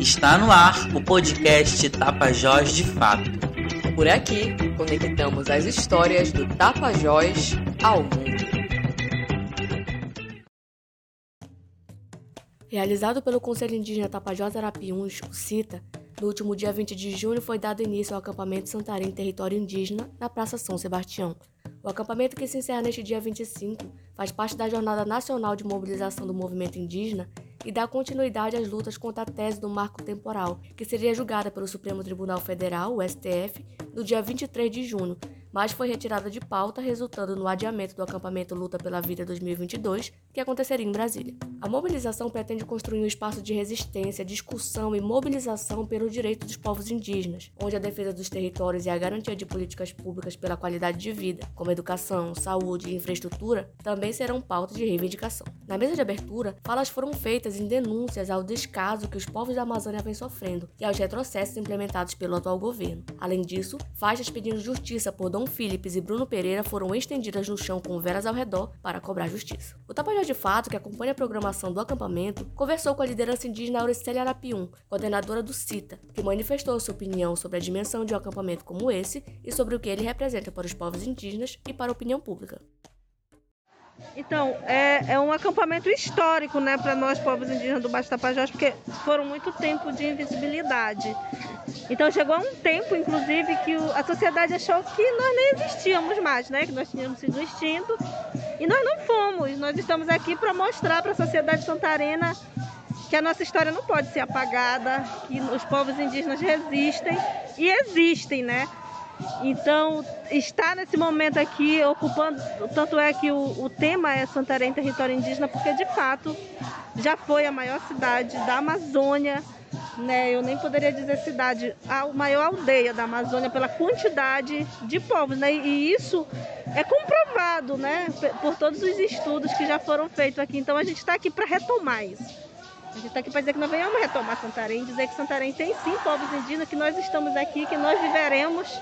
Está no ar o podcast Tapajós de Fato. Por aqui, conectamos as histórias do Tapajós ao mundo. Realizado pelo Conselho Indígena Tapajós Arapiuns, o CITA, no último dia 20 de junho foi dado início ao acampamento Santarém Território Indígena na Praça São Sebastião. O acampamento que se encerra neste dia 25 faz parte da Jornada Nacional de Mobilização do Movimento Indígena e dá continuidade às lutas contra a tese do marco temporal, que seria julgada pelo Supremo Tribunal Federal, o STF, no dia 23 de junho, mas foi retirada de pauta, resultando no adiamento do acampamento Luta pela Vida 2022, que aconteceria em Brasília. A mobilização pretende construir um espaço de resistência, discussão e mobilização pelos direitos dos povos indígenas, onde a defesa dos territórios e a garantia de políticas públicas pela qualidade de vida, como educação, saúde e infraestrutura, também serão pauta de reivindicação. Na mesa de abertura, falas foram feitas em denúncias ao descaso que os povos da Amazônia vêm sofrendo e aos retrocessos implementados pelo atual governo. Além disso, faixas pedindo justiça por Dom Philips e Bruno Pereira foram estendidas no chão com velas ao redor para cobrar justiça. O Tapajós de Fato, que acompanha a programação do acampamento, conversou com a liderança indígena Auricélia Arapium, coordenadora do CITA, que manifestou sua opinião sobre a dimensão de um acampamento como esse e sobre o que ele representa para os povos indígenas e para a opinião pública. Então, é, é um acampamento histórico né, para nós, povos indígenas do Baixo Tapajós, porque foram muito tempo de invisibilidade. Então chegou um tempo, inclusive, que a sociedade achou que nós nem existíamos mais, né? Que nós tínhamos sido extintos. E nós não fomos. Nós estamos aqui para mostrar para a sociedade santarena que a nossa história não pode ser apagada, que os povos indígenas resistem e existem, né? Então, está nesse momento aqui ocupando, tanto é que o, o tema é Santarém Território Indígena, porque de fato já foi a maior cidade da Amazônia, né? Eu nem poderia dizer cidade, a maior aldeia da Amazônia pela quantidade de povos, né? E isso é comprovado, né? Por todos os estudos que já foram feitos aqui. Então a gente está aqui para retomar isso. A gente está aqui para dizer que nós venhamos retomar Santarém, dizer que Santarém tem sim povos indígenas, que nós estamos aqui, que nós viveremos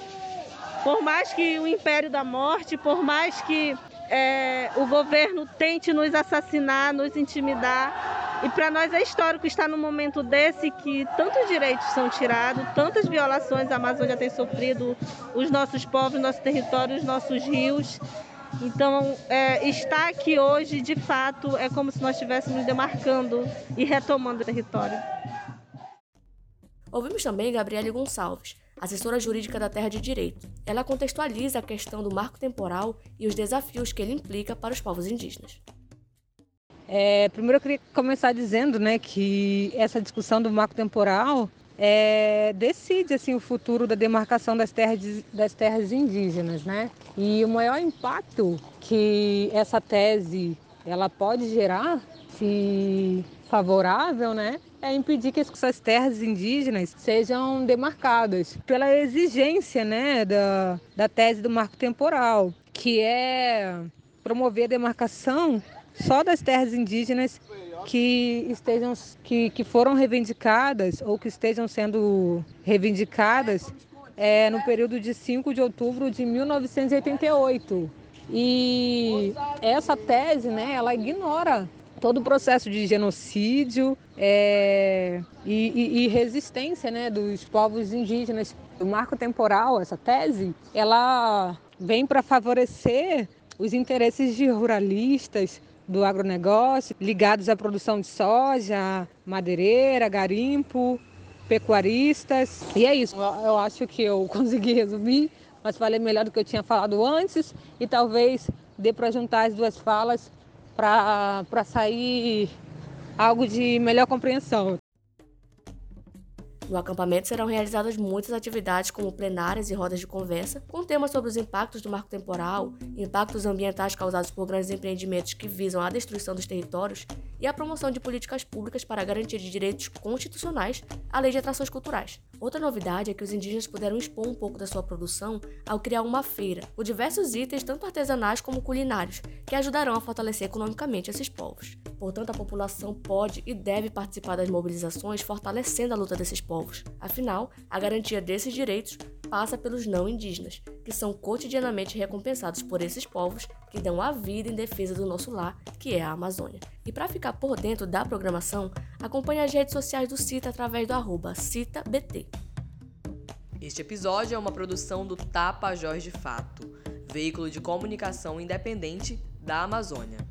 por mais que o império da morte, por mais que é, o governo tente nos assassinar, nos intimidar, e para nós é histórico estar num momento desse que tantos direitos são tirados, tantas violações a Amazônia tem sofrido, os nossos povos, nosso território, os nossos rios. Então, é, estar aqui hoje, de fato, é como se nós estivéssemos demarcando e retomando o território. Ouvimos também Gabriele Gonçalves, assessora jurídica da Terra de Direito. Ela contextualiza a questão do marco temporal e os desafios que ele implica para os povos indígenas. É, primeiro eu queria começar dizendo né, que essa discussão do marco temporal é, decide assim, o futuro da demarcação das terras, das terras indígenas. Né? E o maior impacto que essa tese ela pode gerar, se favorável, né, é impedir que essas terras indígenas sejam demarcadas pela exigência né, da, da tese do marco temporal, que é promover a demarcação só das terras indígenas que estejam que, que foram reivindicadas ou que estejam sendo reivindicadas é, no período de 5 de outubro de 1988. E essa tese, né, ela ignora todo o processo de genocídio é, e, e, e, resistência né, dos povos indígenas. O marco temporal, essa tese, ela vem para favorecer os interesses de ruralistas do agronegócio ligados à produção de soja, madeireira, garimpo, pecuaristas. E é isso, eu acho que eu consegui resumir, mas falei melhor do que eu tinha falado antes e talvez dê para juntar as duas falas para sair algo de melhor compreensão. No acampamento serão realizadas muitas atividades, como plenárias e rodas de conversa, com temas sobre os impactos do marco temporal, impactos ambientais causados por grandes empreendimentos que visam a destruição dos territórios e a promoção de políticas públicas para de direitos constitucionais, além de atrações culturais. Outra novidade é que os indígenas puderam expor um pouco da sua produção ao criar uma feira, com diversos itens, tanto artesanais como culinários, que ajudarão a fortalecer economicamente esses povos. Portanto, a população pode e deve participar das mobilizações, fortalecendo a luta desses povos povos. Afinal, a garantia desses direitos passa pelos não indígenas, que são cotidianamente recompensados por esses povos que dão a vida em defesa do nosso lar, que é a Amazônia. E para ficar por dentro da programação, acompanhe as redes sociais do CITA através do arroba CITABT. Este episódio é uma produção do Tapajós de Fato, veículo de comunicação independente da Amazônia.